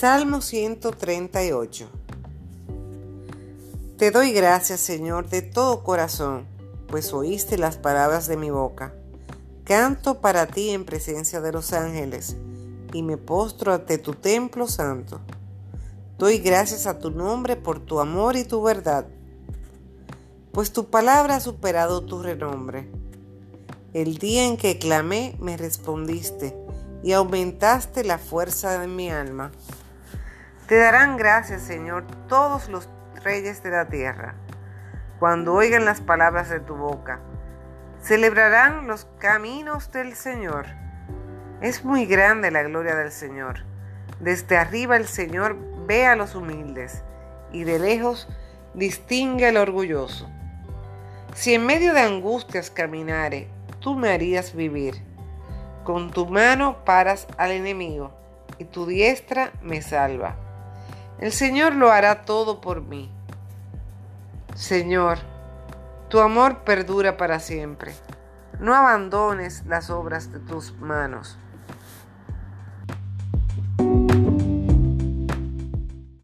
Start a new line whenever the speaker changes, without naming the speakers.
Salmo 138 Te doy gracias, Señor, de todo corazón, pues oíste las palabras de mi boca. Canto para ti en presencia de los ángeles, y me postro ante tu templo santo. Doy gracias a tu nombre por tu amor y tu verdad, pues tu palabra ha superado tu renombre. El día en que clamé, me respondiste y aumentaste la fuerza de mi alma. Te darán gracias, Señor, todos los reyes de la tierra, cuando oigan las palabras de tu boca. Celebrarán los caminos del Señor. Es muy grande la gloria del Señor. Desde arriba el Señor ve a los humildes y de lejos distingue al orgulloso. Si en medio de angustias caminare, tú me harías vivir. Con tu mano paras al enemigo y tu diestra me salva. El Señor lo hará todo por mí. Señor, tu amor perdura para siempre. No abandones las obras de tus manos.